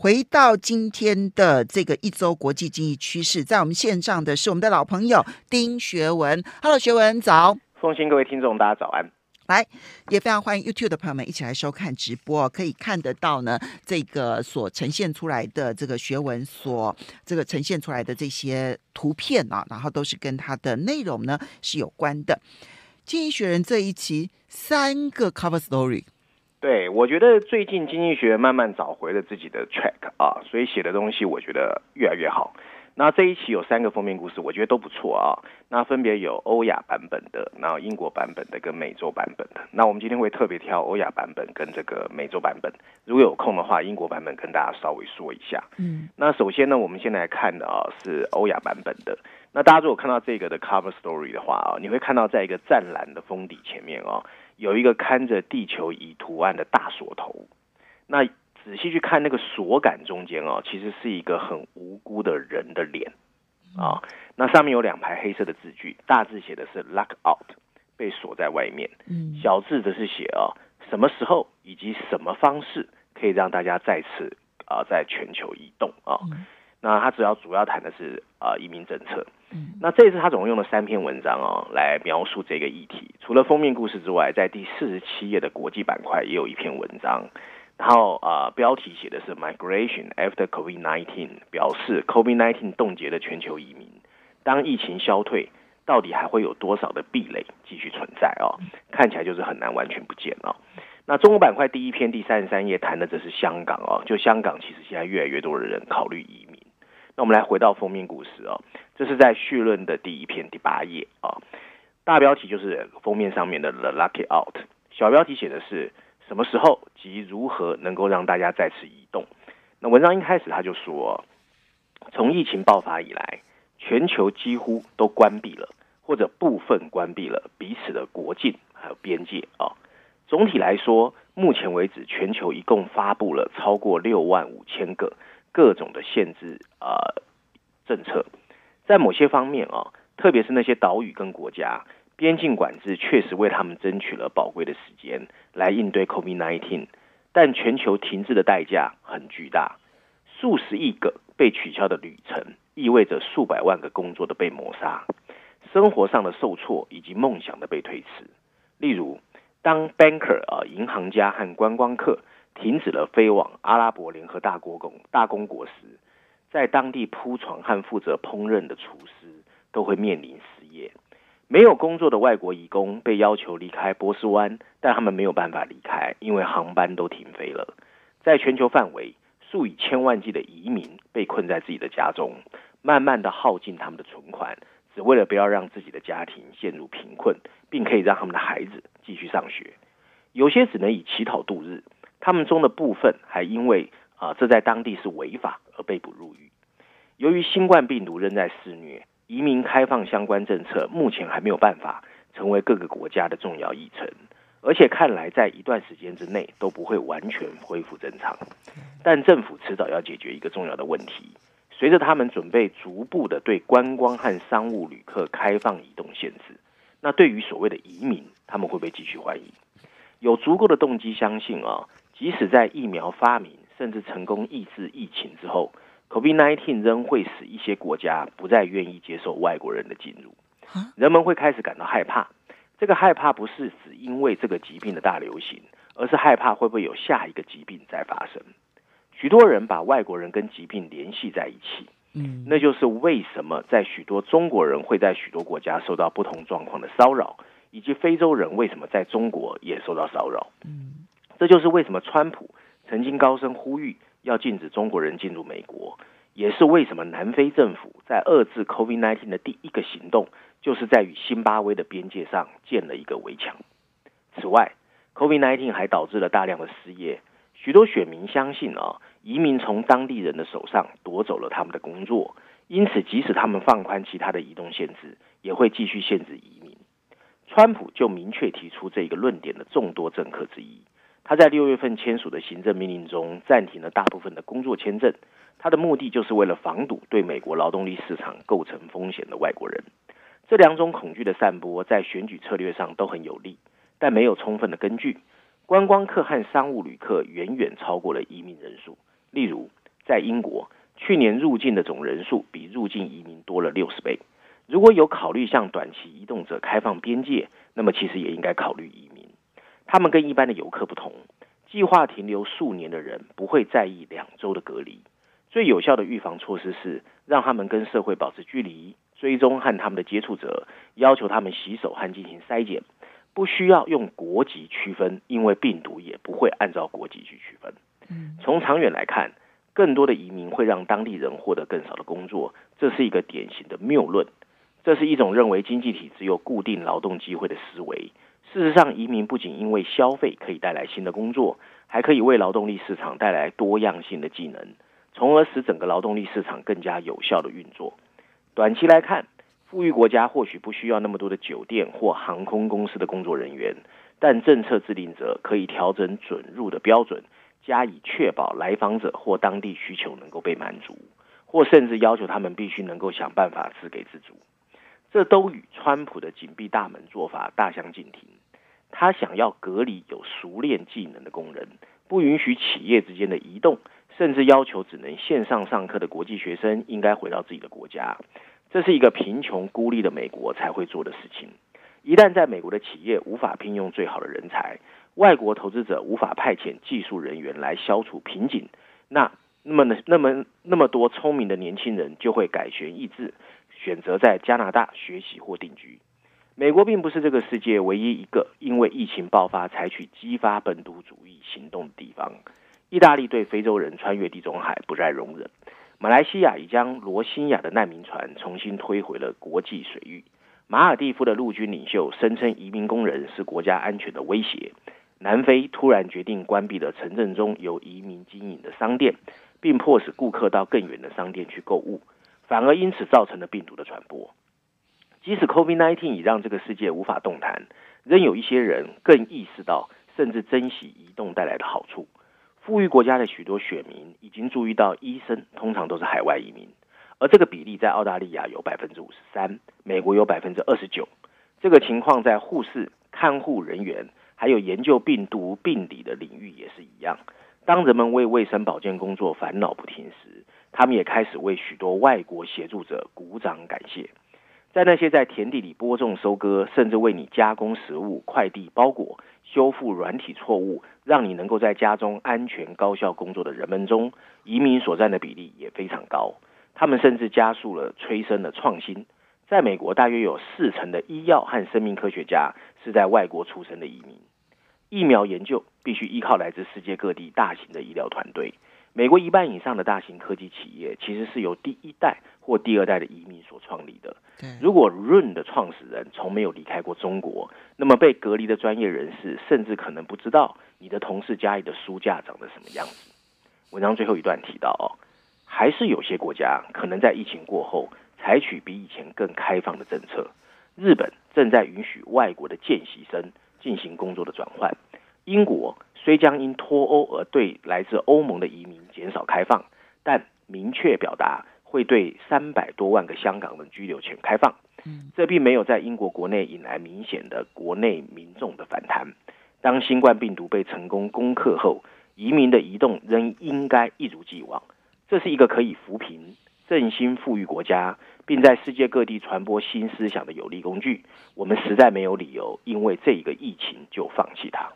回到今天的这个一周国际经济趋势，在我们线上的是我们的老朋友丁学文。Hello，学文早。奉新各位听众，大家早安。来，也非常欢迎 YouTube 的朋友们一起来收看直播，可以看得到呢，这个所呈现出来的这个学文所这个呈现出来的这些图片啊，然后都是跟它的内容呢是有关的。经济学人这一期三个 cover story。对，我觉得最近经济学慢慢找回了自己的 track 啊，所以写的东西我觉得越来越好。那这一期有三个封面故事，我觉得都不错啊。那分别有欧亚版本的，然后英国版本的跟美洲版本的。那我们今天会特别挑欧亚版本跟这个美洲版本。如果有空的话，英国版本跟大家稍微说一下。嗯，那首先呢，我们先来看的啊是欧亚版本的。那大家如果看到这个的 cover story 的话啊，你会看到在一个湛蓝的封底前面哦。有一个看着地球仪图案的大锁头，那仔细去看那个锁杆中间哦，其实是一个很无辜的人的脸啊。那上面有两排黑色的字句，大字写的是 “lock out”，被锁在外面。嗯，小字则是写哦，什么时候以及什么方式可以让大家再次啊在全球移动啊？那他主要主要谈的是啊移民政策。嗯那这次他总共用了三篇文章哦来描述这个议题。除了封面故事之外，在第四十七页的国际板块也有一篇文章。然后啊标题写的是 Migration After COVID-19，表示 COVID-19 冻结了全球移民。当疫情消退，到底还会有多少的壁垒继续存在哦？看起来就是很难完全不见哦。那中国板块第一篇第三十三页谈的这是香港哦，就香港其实现在越来越多的人考虑移民。那我们来回到封面故事哦，这是在序论的第一篇第八页啊，大标题就是封面上面的 The Lucky Out，小标题写的是什么时候及如何能够让大家再次移动。那文章一开始他就说，从疫情爆发以来，全球几乎都关闭了或者部分关闭了彼此的国境还有边界啊。总体来说，目前为止全球一共发布了超过六万五千个。各种的限制啊政策，在某些方面啊，特别是那些岛屿跟国家，边境管制确实为他们争取了宝贵的时间来应对 COVID-19，但全球停滞的代价很巨大，数十亿个被取消的旅程，意味着数百万个工作的被抹杀，生活上的受挫以及梦想的被推迟。例如，当 banker 啊银行家和观光客。停止了飞往阿拉伯联合大国公大公国时，在当地铺床和负责烹饪的厨师都会面临失业。没有工作的外国移工被要求离开波斯湾，但他们没有办法离开，因为航班都停飞了。在全球范围，数以千万计的移民被困在自己的家中，慢慢的耗尽他们的存款，只为了不要让自己的家庭陷入贫困，并可以让他们的孩子继续上学。有些只能以乞讨度日。他们中的部分还因为啊，这在当地是违法而被捕入狱。由于新冠病毒仍在肆虐，移民开放相关政策目前还没有办法成为各个国家的重要议程，而且看来在一段时间之内都不会完全恢复正常。但政府迟早要解决一个重要的问题：随着他们准备逐步的对观光和商务旅客开放移动限制，那对于所谓的移民，他们会不会继续欢迎？有足够的动机相信啊。即使在疫苗发明甚至成功抑制疫情之后，COVID-19 仍会使一些国家不再愿意接受外国人的进入。人们会开始感到害怕。这个害怕不是只因为这个疾病的大流行，而是害怕会不会有下一个疾病再发生。许多人把外国人跟疾病联系在一起。嗯，那就是为什么在许多中国人会在许多国家受到不同状况的骚扰，以及非洲人为什么在中国也受到骚扰。嗯。这就是为什么川普曾经高声呼吁要禁止中国人进入美国，也是为什么南非政府在遏制 COVID-19 的第一个行动，就是在与新巴威的边界上建了一个围墙。此外，COVID-19 还导致了大量的失业，许多选民相信啊，移民从当地人的手上夺走了他们的工作，因此即使他们放宽其他的移动限制，也会继续限制移民。川普就明确提出这个论点的众多政客之一。他在六月份签署的行政命令中暂停了大部分的工作签证，他的目的就是为了防堵对美国劳动力市场构成风险的外国人。这两种恐惧的散播在选举策略上都很有利，但没有充分的根据。观光客和商务旅客远远超过了移民人数。例如，在英国，去年入境的总人数比入境移民多了六十倍。如果有考虑向短期移动者开放边界，那么其实也应该考虑移。他们跟一般的游客不同，计划停留数年的人不会在意两周的隔离。最有效的预防措施是让他们跟社会保持距离，追踪和他们的接触者，要求他们洗手和进行筛检。不需要用国籍区分，因为病毒也不会按照国籍去区分。从长远来看，更多的移民会让当地人获得更少的工作，这是一个典型的谬论。这是一种认为经济体只有固定劳动机会的思维。事实上，移民不仅因为消费可以带来新的工作，还可以为劳动力市场带来多样性的技能，从而使整个劳动力市场更加有效的运作。短期来看。富裕国家或许不需要那么多的酒店或航空公司的工作人员，但政策制定者可以调整准入的标准，加以确保来访者或当地需求能够被满足，或甚至要求他们必须能够想办法自给自足。这都与川普的紧闭大门做法大相径庭。他想要隔离有熟练技能的工人，不允许企业之间的移动，甚至要求只能线上上课的国际学生应该回到自己的国家。这是一个贫穷孤立的美国才会做的事情。一旦在美国的企业无法聘用最好的人才，外国投资者无法派遣技术人员来消除瓶颈，那那么呢？那么那么多聪明的年轻人就会改弦易志，选择在加拿大学习或定居。美国并不是这个世界唯一一个因为疫情爆发采取激发本土主义行动的地方。意大利对非洲人穿越地中海不再容忍。马来西亚已将罗兴亚的难民船重新推回了国际水域。马尔蒂夫的陆军领袖声称移民工人是国家安全的威胁。南非突然决定关闭了城镇中由移民经营的商店，并迫使顾客到更远的商店去购物，反而因此造成了病毒的传播。即使 COVID-19 已让这个世界无法动弹，仍有一些人更意识到甚至珍惜移动带来的好处。富裕国家的许多选民已经注意到，医生通常都是海外移民，而这个比例在澳大利亚有百分之五十三，美国有百分之二十九。这个情况在护士、看护人员还有研究病毒病理的领域也是一样。当人们为卫生保健工作烦恼不停时，他们也开始为许多外国协助者鼓掌感谢。在那些在田地里播种、收割，甚至为你加工食物、快递包裹。修复软体错误，让你能够在家中安全高效工作的人们中，移民所占的比例也非常高。他们甚至加速了催生的创新。在美国，大约有四成的医药和生命科学家是在外国出生的移民。疫苗研究必须依靠来自世界各地大型的医疗团队。美国一半以上的大型科技企业其实是由第一代或第二代的移民所创立的。如果 Run 的创始人从没有离开过中国，那么被隔离的专业人士甚至可能不知道你的同事家里的书架长得什么样子。文章最后一段提到，哦，还是有些国家可能在疫情过后采取比以前更开放的政策。日本正在允许外国的见习生进行工作的转换。英国虽将因脱欧而对来自欧盟的移民减少开放，但明确表达。会对三百多万个香港人居留权开放，这并没有在英国国内引来明显的国内民众的反弹。当新冠病毒被成功攻克后，移民的移动仍应该一如既往。这是一个可以扶贫、振兴富裕国家，并在世界各地传播新思想的有力工具。我们实在没有理由因为这一个疫情就放弃它。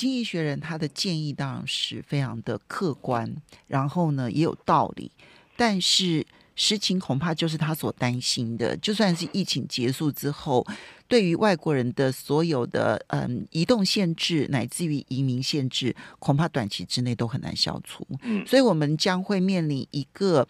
经济学人他的建议当然是非常的客观，然后呢也有道理，但是实情恐怕就是他所担心的。就算是疫情结束之后，对于外国人的所有的嗯移动限制，乃至于移民限制，恐怕短期之内都很难消除。嗯，所以我们将会面临一个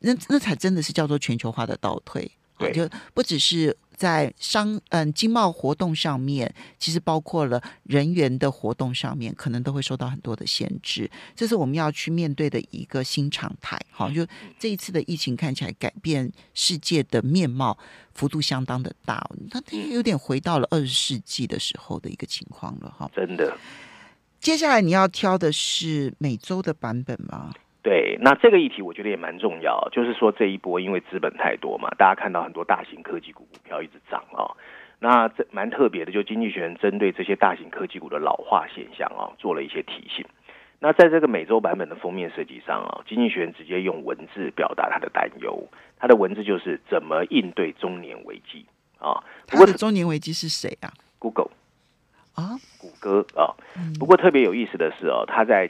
那那才真的是叫做全球化的倒退。对，就不只是。在商嗯经贸活动上面，其实包括了人员的活动上面，可能都会受到很多的限制。这是我们要去面对的一个新常态。好，就这一次的疫情看起来改变世界的面貌幅度相当的大，它有点回到了二十世纪的时候的一个情况了。哈，真的。接下来你要挑的是美洲的版本吗？对，那这个议题我觉得也蛮重要，就是说这一波因为资本太多嘛，大家看到很多大型科技股股票一直涨啊，那这蛮特别的，就经济学人针对这些大型科技股的老化现象啊，做了一些提醒。那在这个美洲版本的封面设计上啊，经济学人直接用文字表达他的担忧。他的文字就是怎么应对中年危机啊？他的中年危机是谁啊？Google 啊，谷歌啊。不过特别有意思的是哦，他在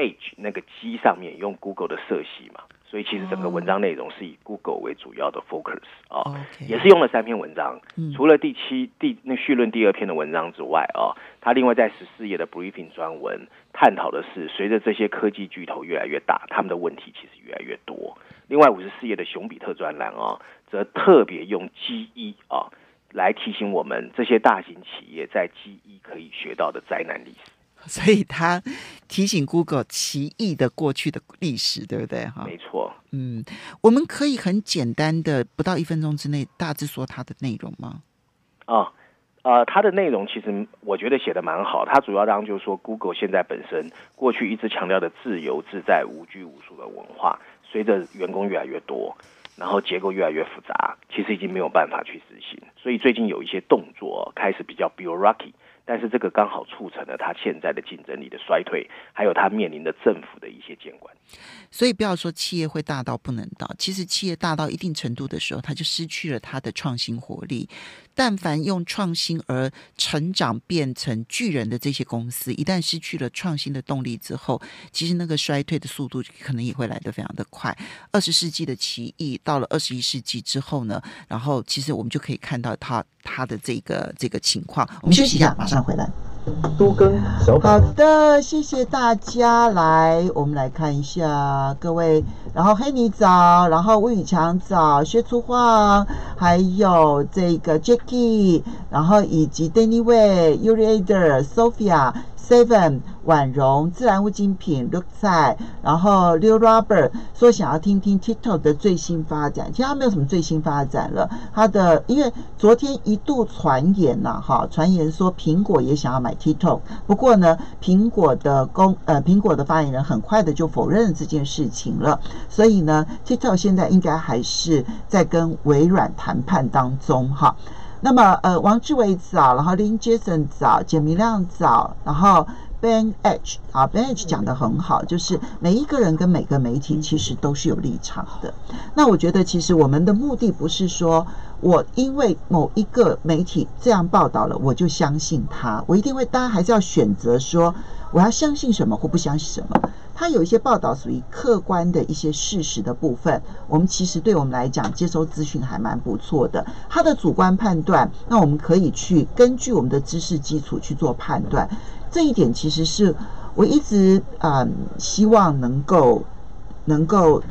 Edge 那个机上面用 Google 的色系嘛。所以其实整个文章内容是以 Google 为主要的 focus 啊，也是用了三篇文章，除了第七第那序论第二篇的文章之外啊，他另外在十四页的 briefing 专文探讨的是，随着这些科技巨头越来越大，他们的问题其实越来越多。另外五十四页的熊彼特专栏啊，则特别用 G 一啊来提醒我们这些大型企业在 G 一可以学到的灾难历史。所以他提醒 Google 奇异的过去的历史，对不对？哈，没错。嗯，我们可以很简单的，不到一分钟之内，大致说它的内容吗？啊，呃，它的内容其实我觉得写的蛮好。它主要当就是说，Google 现在本身过去一直强调的自由自在、无拘无束的文化，随着员工越来越多，然后结构越来越复杂，其实已经没有办法去执行。所以最近有一些动作开始比较 bureaucratic。但是这个刚好促成了他现在的竞争力的衰退，还有他面临的政府的一些监管。所以不要说企业会大到不能倒，其实企业大到一定程度的时候，它就失去了它的创新活力。但凡用创新而成长变成巨人的这些公司，一旦失去了创新的动力之后，其实那个衰退的速度可能也会来得非常的快。二十世纪的奇异到了二十一世纪之后呢，然后其实我们就可以看到它它的这个这个情况。我们休息一下，马上回来。都跟好的，谢谢大家来，我们来看一下各位，然后黑泥早，然后吴宇强早，薛初晃，还有这个 Jackie，然后以及 Danny Way、Uri Ader、Sophia。Seven 婉容自然物精品 Look 在，然后 Leo Robert 说想要听听 TikTok 的最新发展，其实他没有什么最新发展了。他的因为昨天一度传言呐，哈，传言说苹果也想要买 TikTok，不过呢，苹果的公呃苹果的发言人很快的就否认了这件事情了。所以呢，TikTok 现在应该还是在跟微软谈判当中，哈。那么，呃，王志伟早，然后林杰森早，简明亮早，然后 Ben H 啊，Ben H 讲的很好，就是每一个人跟每个媒体其实都是有立场的。那我觉得，其实我们的目的不是说我因为某一个媒体这样报道了，我就相信他，我一定会，当然还是要选择说我要相信什么或不相信什么。它有一些报道属于客观的一些事实的部分，我们其实对我们来讲接收资讯还蛮不错的。它的主观判断，那我们可以去根据我们的知识基础去做判断。这一点其实是我一直嗯希望能够能够。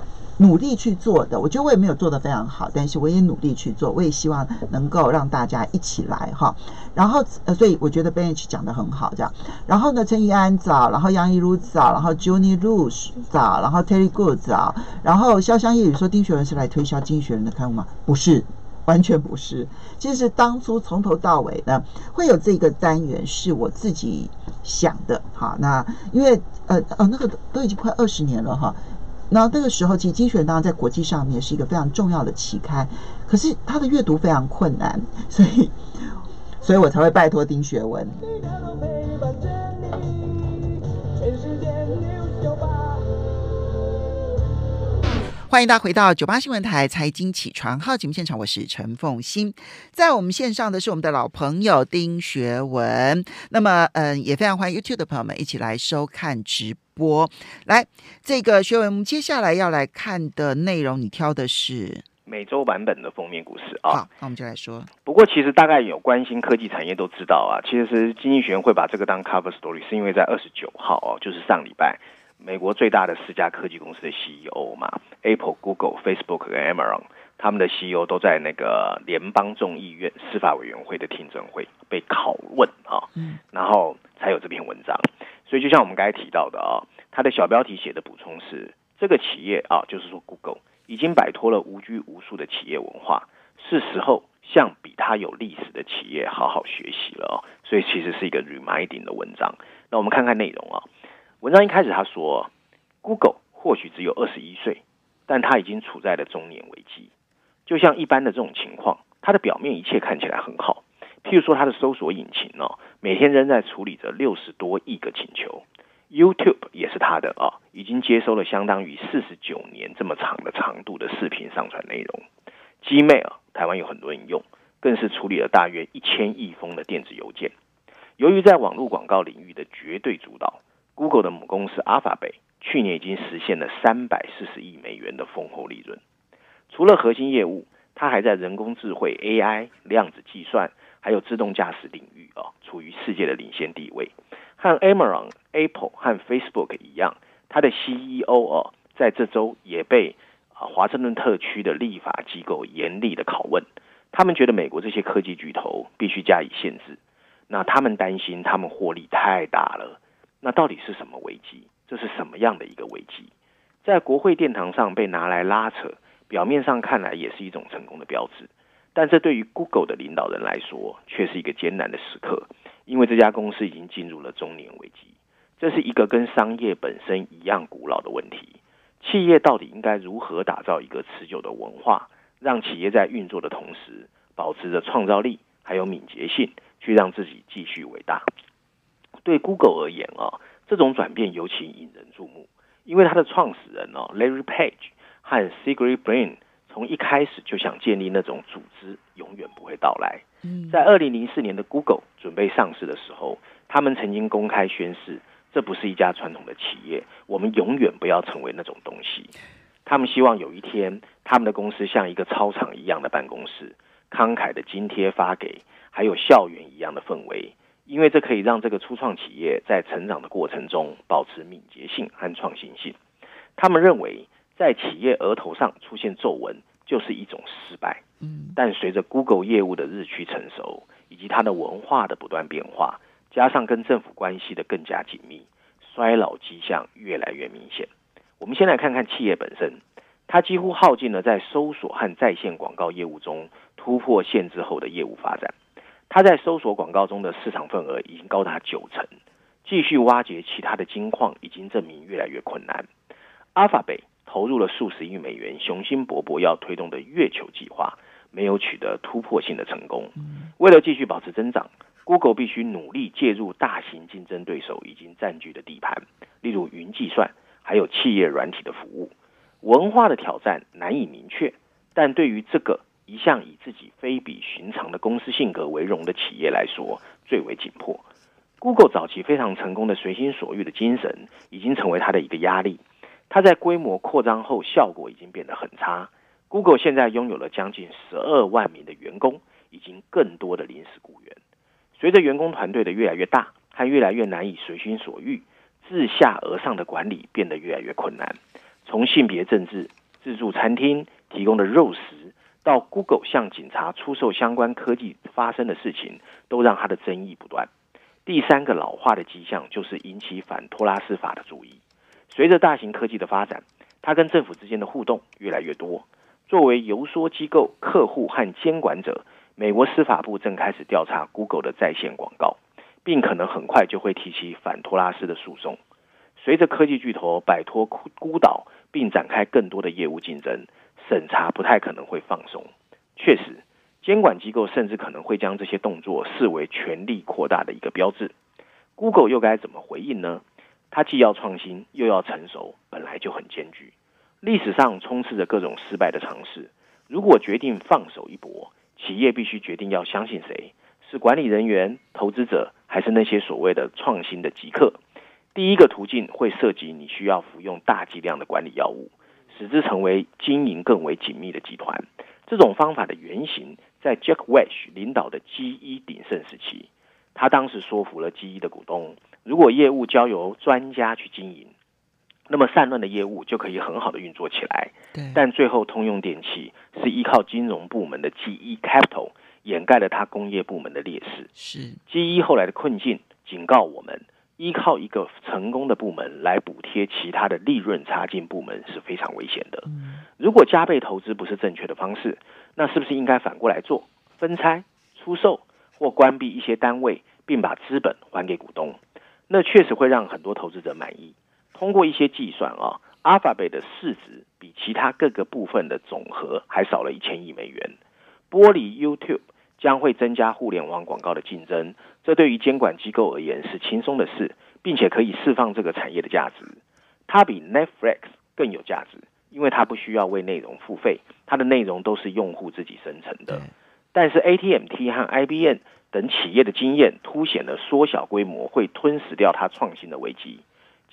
努力去做的，我觉得我也没有做得非常好，但是我也努力去做，我也希望能够让大家一起来哈。然后呃，所以我觉得 Bench 讲的很好，这样。然后呢，陈怡安早，然后杨怡如早，然后 Johnny Lush 早，然后 Terry Good 早，然后潇湘夜雨说丁学文是来推销经济学人的刊物吗？不是，完全不是。其实当初从头到尾呢，会有这个单元是我自己想的哈。那因为呃呃，那个都已经快二十年了哈。那那个时候，其实《精选》当然在国际上面是一个非常重要的期刊，可是它的阅读非常困难，所以，所以我才会拜托丁学文。欢迎大家回到九八新闻台财经起床号节目现场，我是陈凤欣，在我们线上的是我们的老朋友丁学文。那么，嗯，也非常欢迎 YouTube 的朋友们一起来收看直播。来，这个学文，我们接下来要来看的内容，你挑的是每周版本的封面故事啊。好，那我们就来说。不过，其实大概有关心科技产业都知道啊，其实经济学院会把这个当 cover story，是因为在二十九号哦，就是上礼拜。美国最大的四家科技公司的 CEO 嘛，Apple、Google、Facebook 跟 Amazon，他们的 CEO 都在那个联邦众议院司法委员会的听证会被拷问啊，然后才有这篇文章。所以就像我们刚才提到的啊，它的小标题写的补充是：这个企业啊，就是说 Google 已经摆脱了无拘无束的企业文化，是时候向比它有历史的企业好好学习了哦。所以其实是一个 reminding 的文章。那我们看看内容啊。文章一开始他说，Google 或许只有二十一岁，但他已经处在了中年危机。就像一般的这种情况，它的表面一切看起来很好。譬如说，它的搜索引擎哦，每天仍在处理着六十多亿个请求，YouTube 也是它的啊，已经接收了相当于四十九年这么长的长度的视频上传内容。Gmail 台湾有很多人用，更是处理了大约一千亿封的电子邮件。由于在网络广告领域的绝对主导，Google 的母公司 Alphabet 去年已经实现了三百四十亿美元的丰厚利润。除了核心业务，它还在人工智慧 AI、量子计算还有自动驾驶领域啊，处于世界的领先地位。和 Amazon、Apple 和 Facebook 一样，它的 CEO 哦，在这周也被啊华盛顿特区的立法机构严厉的拷问。他们觉得美国这些科技巨头必须加以限制。那他们担心他们获利太大了。那到底是什么危机？这是什么样的一个危机？在国会殿堂上被拿来拉扯，表面上看来也是一种成功的标志。但这对于 Google 的领导人来说，却是一个艰难的时刻。因为这家公司已经进入了中年危机，这是一个跟商业本身一样古老的问题。企业到底应该如何打造一个持久的文化，让企业在运作的同时，保持着创造力还有敏捷性，去让自己继续伟大？对 Google 而言啊，这种转变尤其引人注目，因为它的创始人哦，Larry Page 和 Sergey Brin 从一开始就想建立那种组织，永远不会到来。在二零零四年的 Google 准备上市的时候，他们曾经公开宣誓，这不是一家传统的企业，我们永远不要成为那种东西。他们希望有一天，他们的公司像一个操场一样的办公室，慷慨的津贴发给，还有校园一样的氛围，因为这可以让这个初创企业在成长的过程中保持敏捷性和创新性。他们认为，在企业额头上出现皱纹就是一种失败。嗯，但随着 Google 业务的日趋成熟，以及它的文化的不断变化，加上跟政府关系的更加紧密，衰老迹象越来越明显。我们先来看看企业本身，它几乎耗尽了在搜索和在线广告业务中突破限制后的业务发展。它在搜索广告中的市场份额已经高达九成，继续挖掘其他的金矿已经证明越来越困难。Alphabet 投入了数十亿美元，雄心勃勃要推动的月球计划。没有取得突破性的成功。为了继续保持增长，Google 必须努力介入大型竞争对手已经占据的地盘，例如云计算，还有企业软体的服务。文化的挑战难以明确，但对于这个一向以自己非比寻常的公司性格为荣的企业来说，最为紧迫。Google 早期非常成功的随心所欲的精神，已经成为它的一个压力。它在规模扩张后，效果已经变得很差。Google 现在拥有了将近十二万名的员工，以及更多的临时雇员。随着员工团队的越来越大，他越来越难以随心所欲，自下而上的管理变得越来越困难。从性别政治、自助餐厅提供的肉食，到 Google 向警察出售相关科技发生的事情，都让他的争议不断。第三个老化的迹象就是引起反托拉斯法的注意。随着大型科技的发展，他跟政府之间的互动越来越多。作为游说机构、客户和监管者，美国司法部正开始调查 Google 的在线广告，并可能很快就会提起反托拉斯的诉讼。随着科技巨头摆脱孤孤岛，并展开更多的业务竞争，审查不太可能会放松。确实，监管机构甚至可能会将这些动作视为权力扩大的一个标志。Google 又该怎么回应呢？它既要创新，又要成熟，本来就很艰巨。历史上充斥着各种失败的尝试。如果决定放手一搏，企业必须决定要相信谁：是管理人员、投资者，还是那些所谓的创新的极客？第一个途径会涉及你需要服用大剂量的管理药物，使之成为经营更为紧密的集团。这种方法的原型在 Jack Welch 领导的 GE 鼎盛时期。他当时说服了 GE 的股东，如果业务交由专家去经营。那么散乱的业务就可以很好的运作起来。对，但最后通用电气是依靠金融部门的 GE Capital 掩盖了它工业部门的劣势。是 GE 后来的困境警告我们，依靠一个成功的部门来补贴其他的利润差劲部门是非常危险的。如果加倍投资不是正确的方式，那是不是应该反过来做，分拆、出售或关闭一些单位，并把资本还给股东？那确实会让很多投资者满意。通过一些计算啊，Alphabet 的市值比其他各个部分的总和还少了一千亿美元。剥离 YouTube 将会增加互联网广告的竞争，这对于监管机构而言是轻松的事，并且可以释放这个产业的价值。它比 Netflix 更有价值，因为它不需要为内容付费，它的内容都是用户自己生成的。但是 ATMT 和 IBM 等企业的经验凸显了缩小规模会吞噬掉它创新的危机。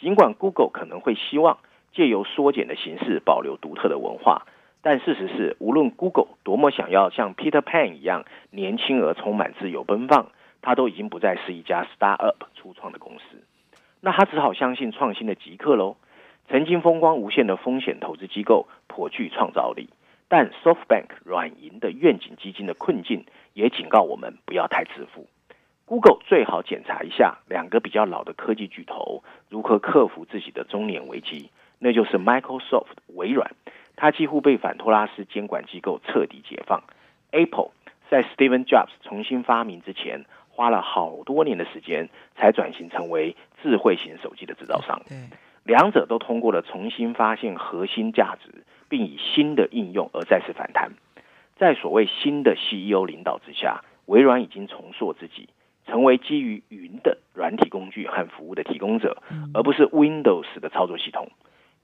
尽管 Google 可能会希望借由缩减的形式保留独特的文化，但事实是，无论 Google 多么想要像 Peter Pan 一样年轻而充满自由奔放，它都已经不再是一家 startup 初创的公司。那他只好相信创新的极客喽。曾经风光无限的风险投资机构颇具创造力，但 SoftBank 软银的愿景基金的困境也警告我们不要太自负。Google 最好检查一下两个比较老的科技巨头如何克服自己的中年危机，那就是 Microsoft 微软，它几乎被反托拉斯监管机构彻底解放；Apple 在 Steven Jobs 重新发明之前，花了好多年的时间才转型成为智慧型手机的制造商。两者都通过了重新发现核心价值，并以新的应用而再次反弹。在所谓新的 CEO 领导之下，微软已经重塑自己。成为基于云的软体工具和服务的提供者，而不是 Windows 的操作系统。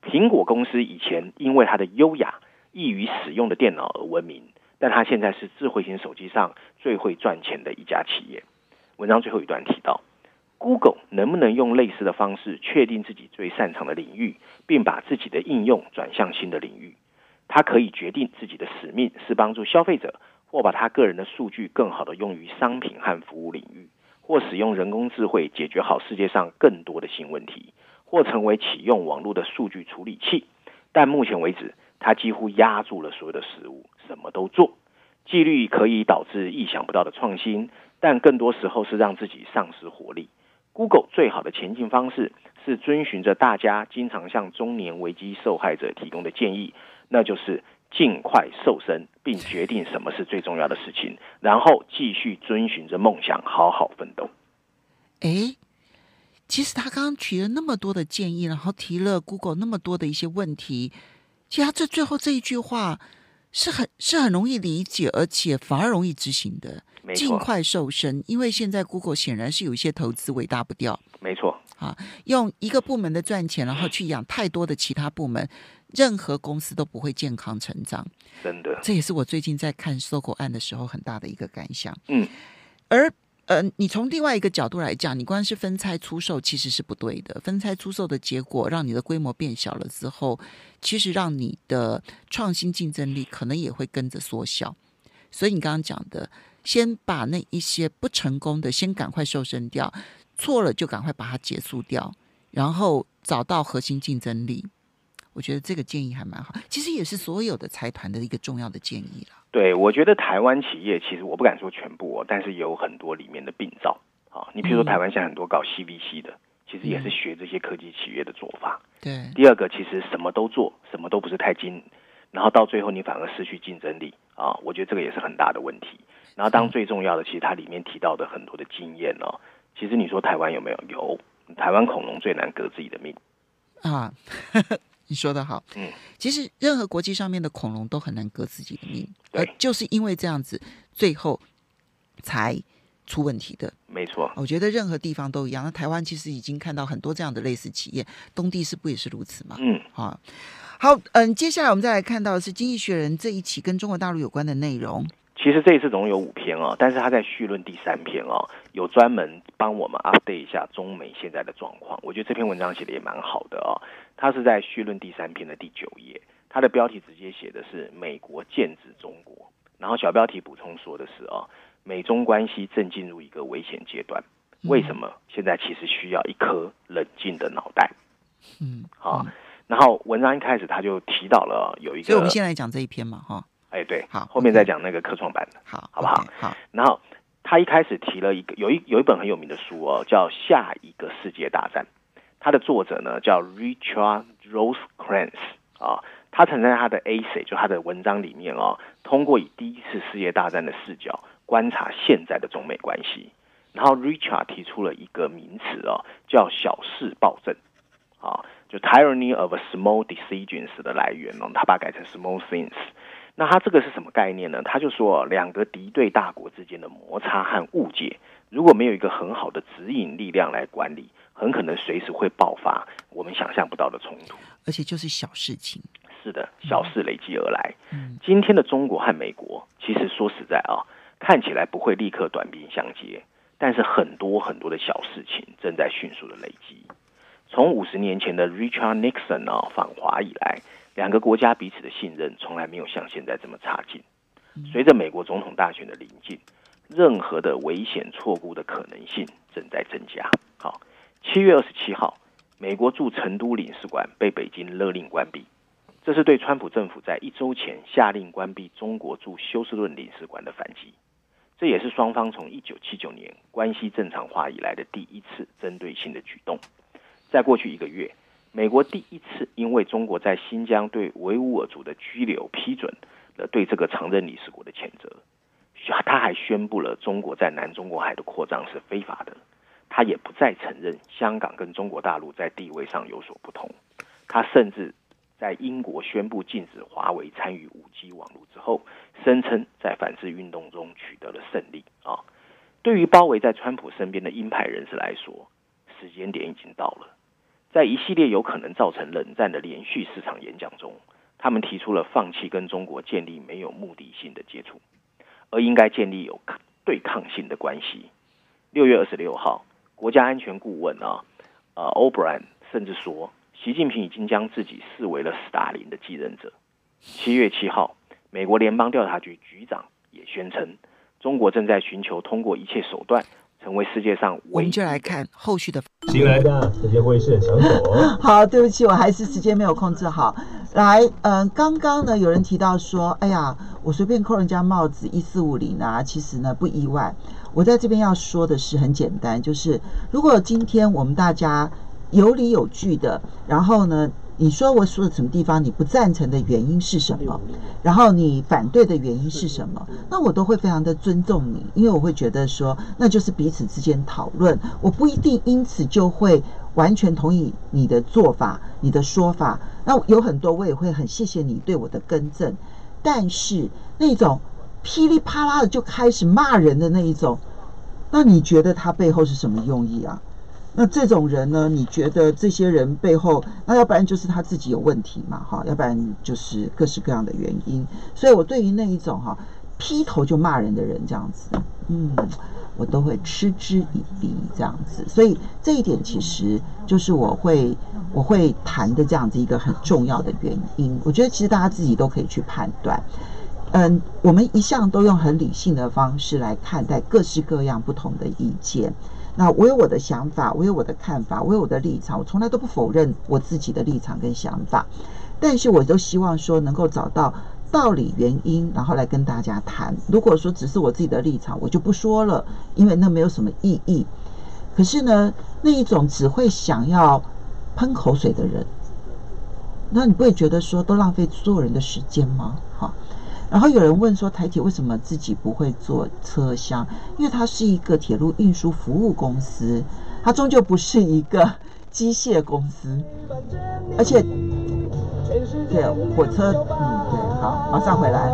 苹果公司以前因为它的优雅、易于使用的电脑而闻名，但它现在是智慧型手机上最会赚钱的一家企业。文章最后一段提到，Google 能不能用类似的方式确定自己最擅长的领域，并把自己的应用转向新的领域？它可以决定自己的使命是帮助消费者。或把他个人的数据更好的用于商品和服务领域，或使用人工智慧解决好世界上更多的新问题，或成为启用网络的数据处理器。但目前为止，他几乎压住了所有的食物，什么都做。纪律可以导致意想不到的创新，但更多时候是让自己丧失活力。Google 最好的前进方式是遵循着大家经常向中年危机受害者提供的建议，那就是。尽快瘦身，并决定什么是最重要的事情，然后继续遵循着梦想，好好奋斗。哎，其实他刚刚提了那么多的建议，然后提了 Google 那么多的一些问题，其实他这最后这一句话是很是很容易理解，而且反而容易执行的。尽快瘦身，因为现在 Google 显然是有一些投资尾大不掉。没错，啊，用一个部门的赚钱，然后去养太多的其他部门。任何公司都不会健康成长，真的。这也是我最近在看搜狗案的时候很大的一个感想。嗯，而呃，你从另外一个角度来讲，你光是分拆出售其实是不对的。分拆出售的结果，让你的规模变小了之后，其实让你的创新竞争力可能也会跟着缩小。所以你刚刚讲的，先把那一些不成功的先赶快瘦身掉，错了就赶快把它结束掉，然后找到核心竞争力。我觉得这个建议还蛮好，其实也是所有的财团的一个重要的建议了。对，我觉得台湾企业其实我不敢说全部哦，但是有很多里面的病灶啊。你比如说台湾现在很多搞 CVC 的，其实也是学这些科技企业的做法。对。第二个，其实什么都做，什么都不是太精，然后到最后你反而失去竞争力啊。我觉得这个也是很大的问题。然后当最重要的，其实它里面提到的很多的经验哦，其实你说台湾有没有？有，台湾恐龙最难革自己的命啊。你说的好，嗯，其实任何国际上面的恐龙都很难革自己的命，呃，就是因为这样子，最后才出问题的。没错，我觉得任何地方都一样。那台湾其实已经看到很多这样的类似企业，东地是不也是如此吗？嗯，好，好，嗯，接下来我们再来看到的是《经济学人》这一期跟中国大陆有关的内容。其实这一次总共有五篇哦，但是他在序论第三篇哦，有专门帮我们 update 一下中美现在的状况。我觉得这篇文章写的也蛮好的哦。它是在序论第三篇的第九页，它的标题直接写的是“美国剑指中国”，然后小标题补充说的是哦，美中关系正进入一个危险阶段。为什么？现在其实需要一颗冷静的脑袋。嗯，好。然后文章一开始他就提到了有一个，所以我们先来讲这一篇嘛，哈。哎，对，好，后面再讲那个科创板的，好，好不好？好。然后他一开始提了一个，有一有一本很有名的书哦，叫《下一个世界大战》。它的作者呢叫 Richard Rosecrans 啊，他曾在他的 A C 就他的文章里面哦，通过以第一次世界大战的视角观察现在的中美关系。然后 Richard 提出了一个名词哦，叫小事暴政啊，就 Tyranny of Small Decisions 的来源哦，他把它改成 Small Things。那他这个是什么概念呢？他就说，两个敌对大国之间的摩擦和误解，如果没有一个很好的指引力量来管理，很可能随时会爆发我们想象不到的冲突。而且就是小事情，是的，小事累积而来。嗯今天的中国和美国，其实说实在啊，看起来不会立刻短兵相接，但是很多很多的小事情正在迅速的累积。从五十年前的 Richard Nixon 啊访华以来，两个国家彼此的信任从来没有像现在这么差劲。随着美国总统大选的临近，任何的危险错估的可能性正在增加。好，七月二十七号，美国驻成都领事馆被北京勒令关闭，这是对川普政府在一周前下令关闭中国驻休斯顿领事馆的反击。这也是双方从一九七九年关系正常化以来的第一次针对性的举动。在过去一个月，美国第一次因为中国在新疆对维吾尔族的拘留批准了对这个常任理事国的谴责。他还宣布了中国在南中国海的扩张是非法的。他也不再承认香港跟中国大陆在地位上有所不同。他甚至在英国宣布禁止华为参与五 G 网络之后，声称在反制运动中取得了胜利啊！对于包围在川普身边的鹰派人士来说，时间点已经到了。在一系列有可能造成冷战的连续市场演讲中，他们提出了放弃跟中国建立没有目的性的接触，而应该建立有对抗性的关系。六月二十六号，国家安全顾问啊，呃，O'Brien 甚至说，习近平已经将自己视为了斯大林的继任者。七月七号，美国联邦调查局局长也宣称，中国正在寻求通过一切手段成为世界上我们就来看后续的。新来的这些会议室想走。好，对不起，我还是时间没有控制好。来，嗯、刚刚呢有人提到说，哎呀，我随便扣人家帽子一四五零啊，其实呢不意外。我在这边要说的是很简单，就是如果今天我们大家有理有据的，然后呢，你说我说的什么地方你不赞成的原因是什么，然后你反对的原因是什么，那我都会非常的尊重你，因为我会觉得说，那就是彼此之间讨论，我不一定因此就会完全同意你的做法、你的说法。那有很多我也会很谢谢你对我的更正，但是那种噼里啪啦的就开始骂人的那一种，那你觉得他背后是什么用意啊？那这种人呢？你觉得这些人背后，那要不然就是他自己有问题嘛，哈，要不然就是各式各样的原因。所以我对于那一种哈劈头就骂人的人这样子，嗯，我都会嗤之以鼻这样子。所以这一点其实就是我会我会谈的这样子一个很重要的原因。我觉得其实大家自己都可以去判断。嗯，我们一向都用很理性的方式来看待各式各样不同的意见。那我有我的想法，我有我的看法，我有我的立场，我从来都不否认我自己的立场跟想法。但是我都希望说能够找到道理原因，然后来跟大家谈。如果说只是我自己的立场，我就不说了，因为那没有什么意义。可是呢，那一种只会想要喷口水的人，那你不会觉得说都浪费所有人的时间吗？哈。然后有人问说，台铁为什么自己不会做车厢？因为它是一个铁路运输服务公司，它终究不是一个机械公司，而且对火车，嗯，对，好，马上回来。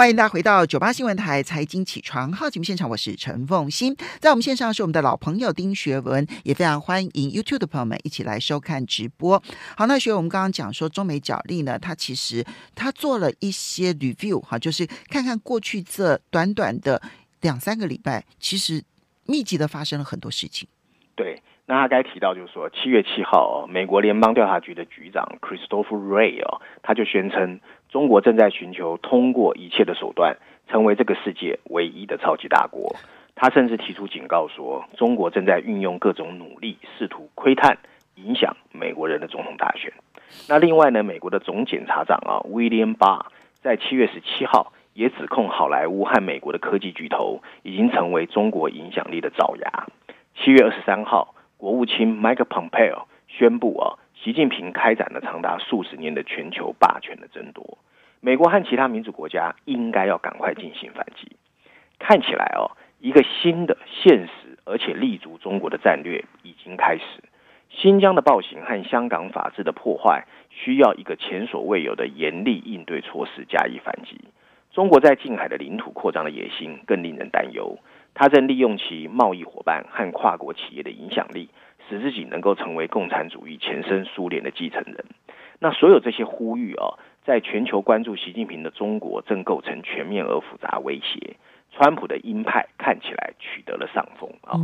欢迎大家回到九八新闻台财经起床号节目现场，我是陈凤欣，在我们线上是我们的老朋友丁学文，也非常欢迎 YouTube 的朋友们一起来收看直播。好，那学我们刚刚讲说中美角力呢，它其实它做了一些 review 哈，就是看看过去这短短的两三个礼拜，其实密集的发生了很多事情。对，那他该提到就是说，七月七号、美国联邦调查局的局长 Christopher Ray 哦，他就宣称中国正在寻求通过一切的手段，成为这个世界唯一的超级大国。他甚至提出警告说，中国正在运用各种努力，试图窥探、影响美国人的总统大选。那另外呢，美国的总检察长啊，William Barr 在七月十七号也指控好莱坞和美国的科技巨头已经成为中国影响力的爪牙。七月二十三号，国务卿 Mike Pompeo 宣布啊，习近平开展了长达数十年的全球霸权的争夺，美国和其他民主国家应该要赶快进行反击。看起来哦，一个新的、现实而且立足中国的战略已经开始。新疆的暴行和香港法治的破坏，需要一个前所未有的严厉应对措施加以反击。中国在近海的领土扩张的野心更令人担忧。他正利用其贸易伙伴和跨国企业的影响力，使自己能够成为共产主义前身苏联的继承人。那所有这些呼吁啊，在全球关注习近平的中国正构成全面而复杂威胁。川普的鹰派看起来取得了上风啊，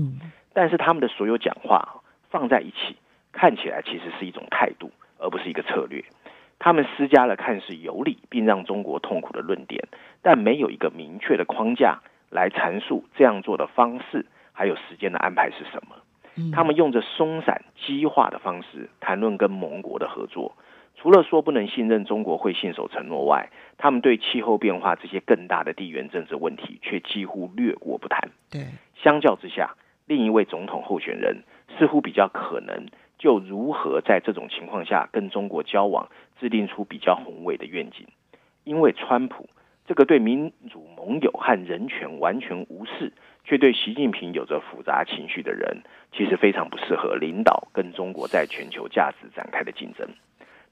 但是他们的所有讲话放在一起，看起来其实是一种态度，而不是一个策略。他们施加了看似有理并让中国痛苦的论点，但没有一个明确的框架来阐述这样做的方式，还有时间的安排是什么。他们用着松散激化的方式谈论跟盟国的合作。除了说不能信任中国会信守承诺外，他们对气候变化这些更大的地缘政治问题却几乎略过不谈。对，相较之下，另一位总统候选人似乎比较可能就如何在这种情况下跟中国交往，制定出比较宏伟的愿景。因为川普这个对民主盟友和人权完全无视，却对习近平有着复杂情绪的人，其实非常不适合领导跟中国在全球价值展开的竞争。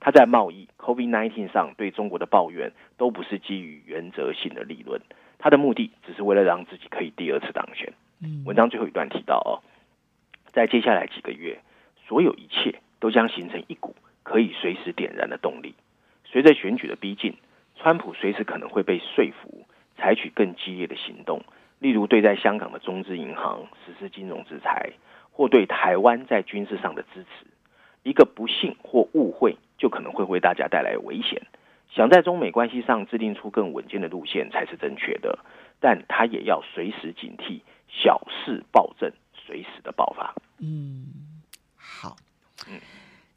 他在贸易 COVID-19 上对中国的抱怨都不是基于原则性的理论，他的目的只是为了让自己可以第二次当选。文章最后一段提到哦，在接下来几个月，所有一切都将形成一股可以随时点燃的动力。随着选举的逼近，川普随时可能会被说服采取更激烈的行动，例如对在香港的中资银行实施金融制裁，或对台湾在军事上的支持。一个不幸或误会。就可能会为大家带来危险。想在中美关系上制定出更稳健的路线才是正确的，但他也要随时警惕小事暴政随时的爆发。嗯，好。嗯，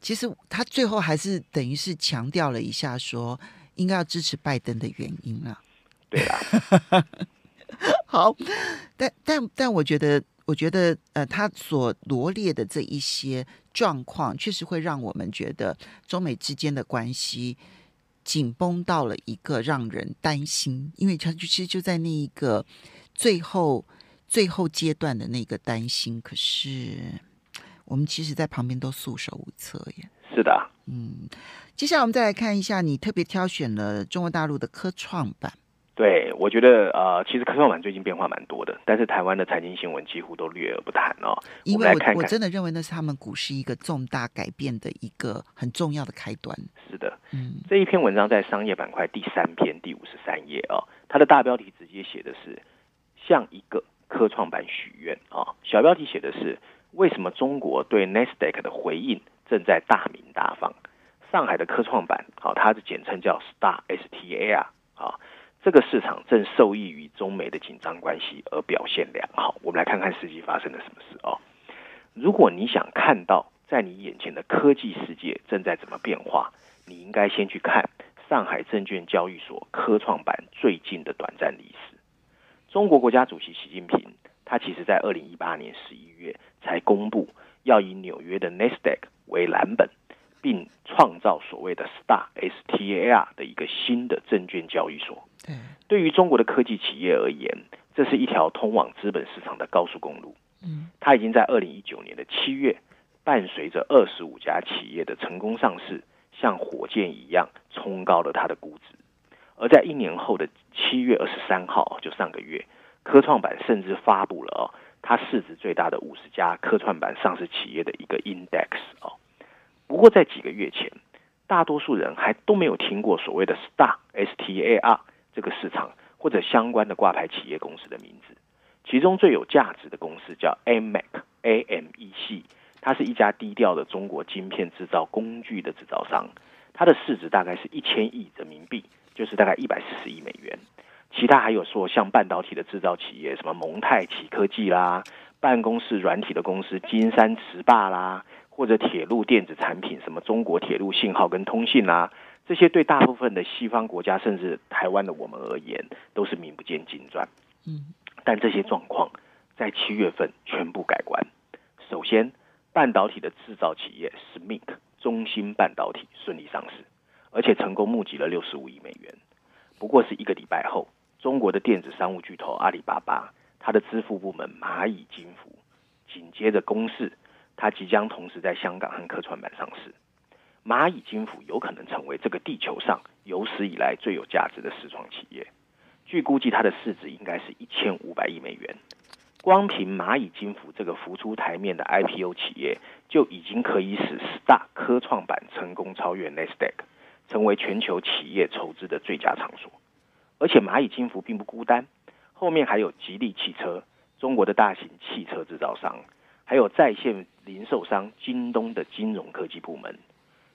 其实他最后还是等于是强调了一下，说应该要支持拜登的原因啊。对啊。好，但但但我觉得。我觉得，呃，他所罗列的这一些状况，确实会让我们觉得中美之间的关系紧绷到了一个让人担心，因为他就其实就在那一个最后最后阶段的那个担心。可是我们其实，在旁边都束手无策耶。是的，嗯。接下来我们再来看一下，你特别挑选了中国大陆的科创板。对，我觉得呃，其实科创板最近变化蛮多的，但是台湾的财经新闻几乎都略而不谈哦。因为我我真的认为那是他们股市一个重大改变的一个很重要的开端。是的，嗯，这一篇文章在商业板块第三篇第五十三页哦，它的大标题直接写的是向一个科创板许愿啊，小标题写的是为什么中国对 n e s d a q 的回应正在大名大放？上海的科创板，好，它的简称叫 Star S T A R 啊。这个市场正受益于中美的紧张关系而表现良好。我们来看看实际发生了什么事哦。如果你想看到在你眼前的科技世界正在怎么变化，你应该先去看上海证券交易所科创板最近的短暂历史。中国国家主席习近平，他其实在二零一八年十一月才公布要以纽约的 Nasdaq 为蓝本。并创造所谓的 Star S T A R 的一个新的证券交易所。对，对于中国的科技企业而言，这是一条通往资本市场的高速公路。嗯，它已经在二零一九年的七月，伴随着二十五家企业的成功上市，像火箭一样冲高了它的估值。而在一年后的七月二十三号，就上个月，科创板甚至发布了哦，它市值最大的五十家科创板上市企业的一个 index 哦。不过，在几个月前，大多数人还都没有听过所谓的 Star S T A R 这个市场或者相关的挂牌企业公司的名字。其中最有价值的公司叫 AMEC A M E C，它是一家低调的中国晶片制造工具的制造商，它的市值大概是一千亿人民币，就是大概一百四十亿美元。其他还有说像半导体的制造企业，什么蒙太奇科技啦，办公室软体的公司金山词霸啦。或者铁路电子产品，什么中国铁路信号跟通信啊，这些对大部分的西方国家，甚至台湾的我们而言，都是名不见经传。嗯，但这些状况在七月份全部改观。首先，半导体的制造企业 SMIC 中芯半导体顺利上市，而且成功募集了六十五亿美元。不过是一个礼拜后，中国的电子商务巨头阿里巴巴，它的支付部门蚂蚁金服，紧接着公示。它即将同时在香港和科创板上市，蚂蚁金服有可能成为这个地球上有史以来最有价值的实创企业。据估计，它的市值应该是一千五百亿美元。光凭蚂蚁金服这个浮出台面的 IPO 企业，就已经可以使 Star 科创板成功超越 Nasdaq，成为全球企业筹资的最佳场所。而且蚂蚁金服并不孤单，后面还有吉利汽车、中国的大型汽车制造商，还有在线零售商京东的金融科技部门。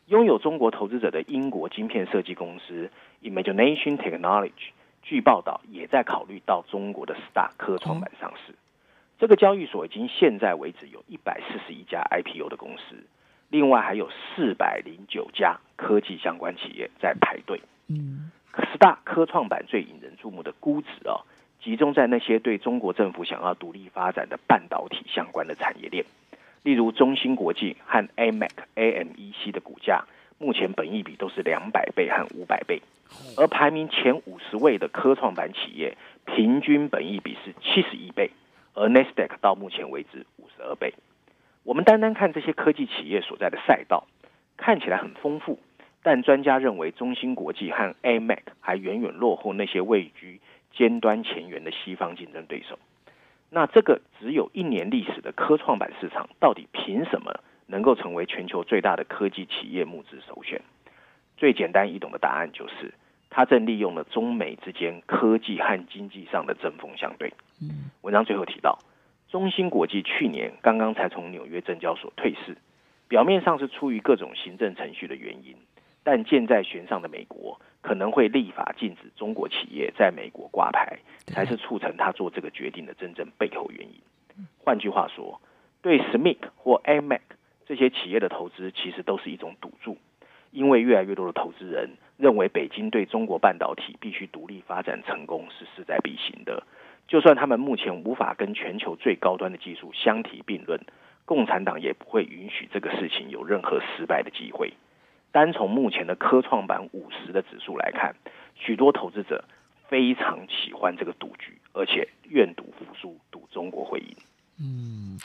拥有中国投资者的英国晶片设计公司 Imagination Technology，据报道也在考虑到中国的 Star 科创板上市。这个交易所已经现在为止有一百四十一家 IPO 的公司，另外还有四百零九家科技相关企业在排队。嗯，Star 科创板最引人注目的估值哦，集中在那些对中国政府想要独立发展的半导体相关的产业链。例如中芯国际和 AMEC、AMEC 的股价，目前本益比都是两百倍和五百倍，而排名前五十位的科创板企业，平均本益比是七十一倍，而 NASDAQ 到目前为止五十二倍。我们单单看这些科技企业所在的赛道，看起来很丰富，但专家认为中芯国际和 AMEC 还远远落后那些位居尖端前沿的西方竞争对手。那这个只有一年历史的科创板市场，到底凭什么能够成为全球最大的科技企业募资首选？最简单易懂的答案就是，它正利用了中美之间科技和经济上的针锋相对。文章最后提到，中芯国际去年刚刚才从纽约证交所退市，表面上是出于各种行政程序的原因，但箭在弦上的美国可能会立法禁止中国企业在美国挂牌，才是促成他做这个决定的真正背后原因。换句话说，对 SMIC 或 AMAC 这些企业的投资其实都是一种赌注，因为越来越多的投资人认为北京对中国半导体必须独立发展成功是势在必行的。就算他们目前无法跟全球最高端的技术相提并论，共产党也不会允许这个事情有任何失败的机会。单从目前的科创板五十的指数来看，许多投资者非常喜欢这个赌局，而且愿赌服输，赌中国会赢。嗯。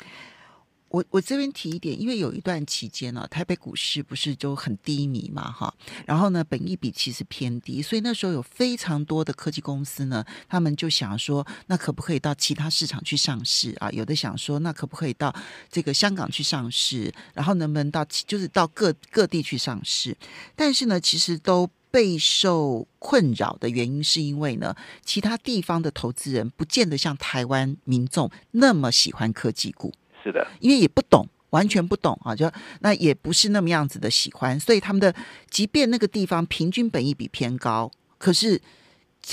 我我这边提一点，因为有一段期间呢、台北股市不是就很低迷嘛，哈，然后呢，本益比其实偏低，所以那时候有非常多的科技公司呢，他们就想说，那可不可以到其他市场去上市啊？有的想说，那可不可以到这个香港去上市？然后能不能到就是到各各地去上市？但是呢，其实都备受困扰的原因，是因为呢，其他地方的投资人不见得像台湾民众那么喜欢科技股。是的，因为也不懂，完全不懂啊，就那也不是那么样子的喜欢，所以他们的即便那个地方平均本益比偏高，可是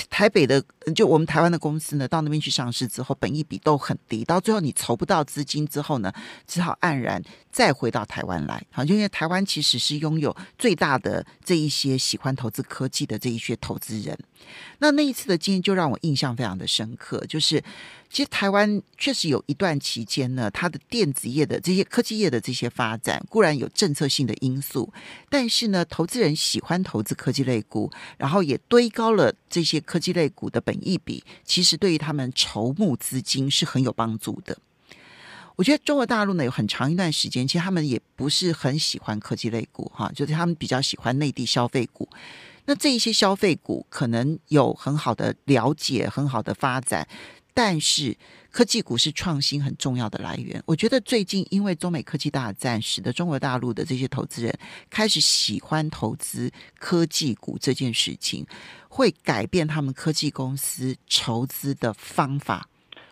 台北的就我们台湾的公司呢，到那边去上市之后，本益比都很低，到最后你筹不到资金之后呢，只好黯然再回到台湾来。好，因为台湾其实是拥有最大的这一些喜欢投资科技的这一些投资人。那那一次的经验就让我印象非常的深刻，就是其实台湾确实有一段期间呢，它的电子业的这些科技业的这些发展固然有政策性的因素，但是呢，投资人喜欢投资科技类股，然后也堆高了这些科技类股的本益比，其实对于他们筹募资金是很有帮助的。我觉得中国大陆呢有很长一段时间，其实他们也不是很喜欢科技类股哈，就是他们比较喜欢内地消费股。那这一些消费股可能有很好的了解、很好的发展，但是科技股是创新很重要的来源。我觉得最近因为中美科技大战，使得中国大陆的这些投资人开始喜欢投资科技股这件事情，会改变他们科技公司筹资的方法。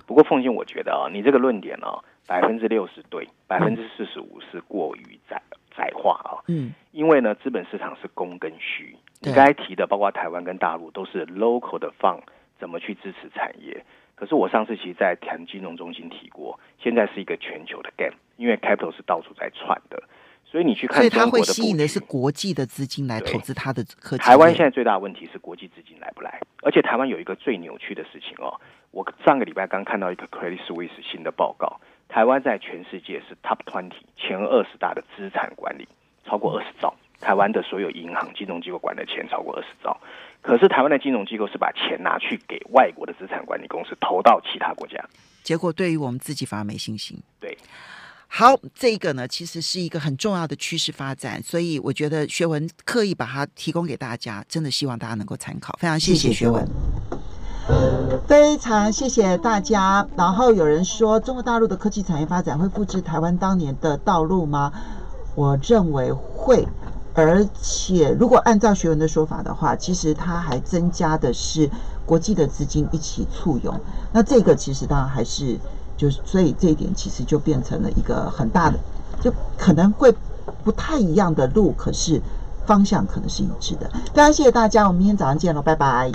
不过凤信，我觉得啊，你这个论点呢、百分之六十对，百分之四十五是过于窄窄化啊。嗯，因为呢，资本市场是供跟需。你对刚才提的，包括台湾跟大陆，都是 local 的放怎么去支持产业。可是我上次其实，在谈金融中心提过，现在是一个全球的 game，因为 capital 是到处在窜的，所以你去看所以它会吸引的是国际的资金来投资它的科技。台湾现在最大的问题是国际资金来不来，而且台湾有一个最扭曲的事情哦。我上个礼拜刚看到一个 Credit Suisse 新的报告，台湾在全世界是 Top Twenty 前二十大的资产管理，超过二十兆。台湾的所有银行、金融机构管的钱超过二十兆，可是台湾的金融机构是把钱拿去给外国的资产管理公司投到其他国家。结果对于我们自己反而没信心。对，好，这个呢，其实是一个很重要的趋势发展，所以我觉得学文刻意把它提供给大家，真的希望大家能够参考。非常谢谢谢学文。非常谢谢大家。然后有人说，中国大陆的科技产业发展会复制台湾当年的道路吗？我认为会，而且如果按照学文的说法的话，其实它还增加的是国际的资金一起簇拥。那这个其实当然还是就是，所以这一点其实就变成了一个很大的，就可能会不太一样的路，可是方向可能是一致的。非常谢谢大家，我们明天早上见喽，拜拜。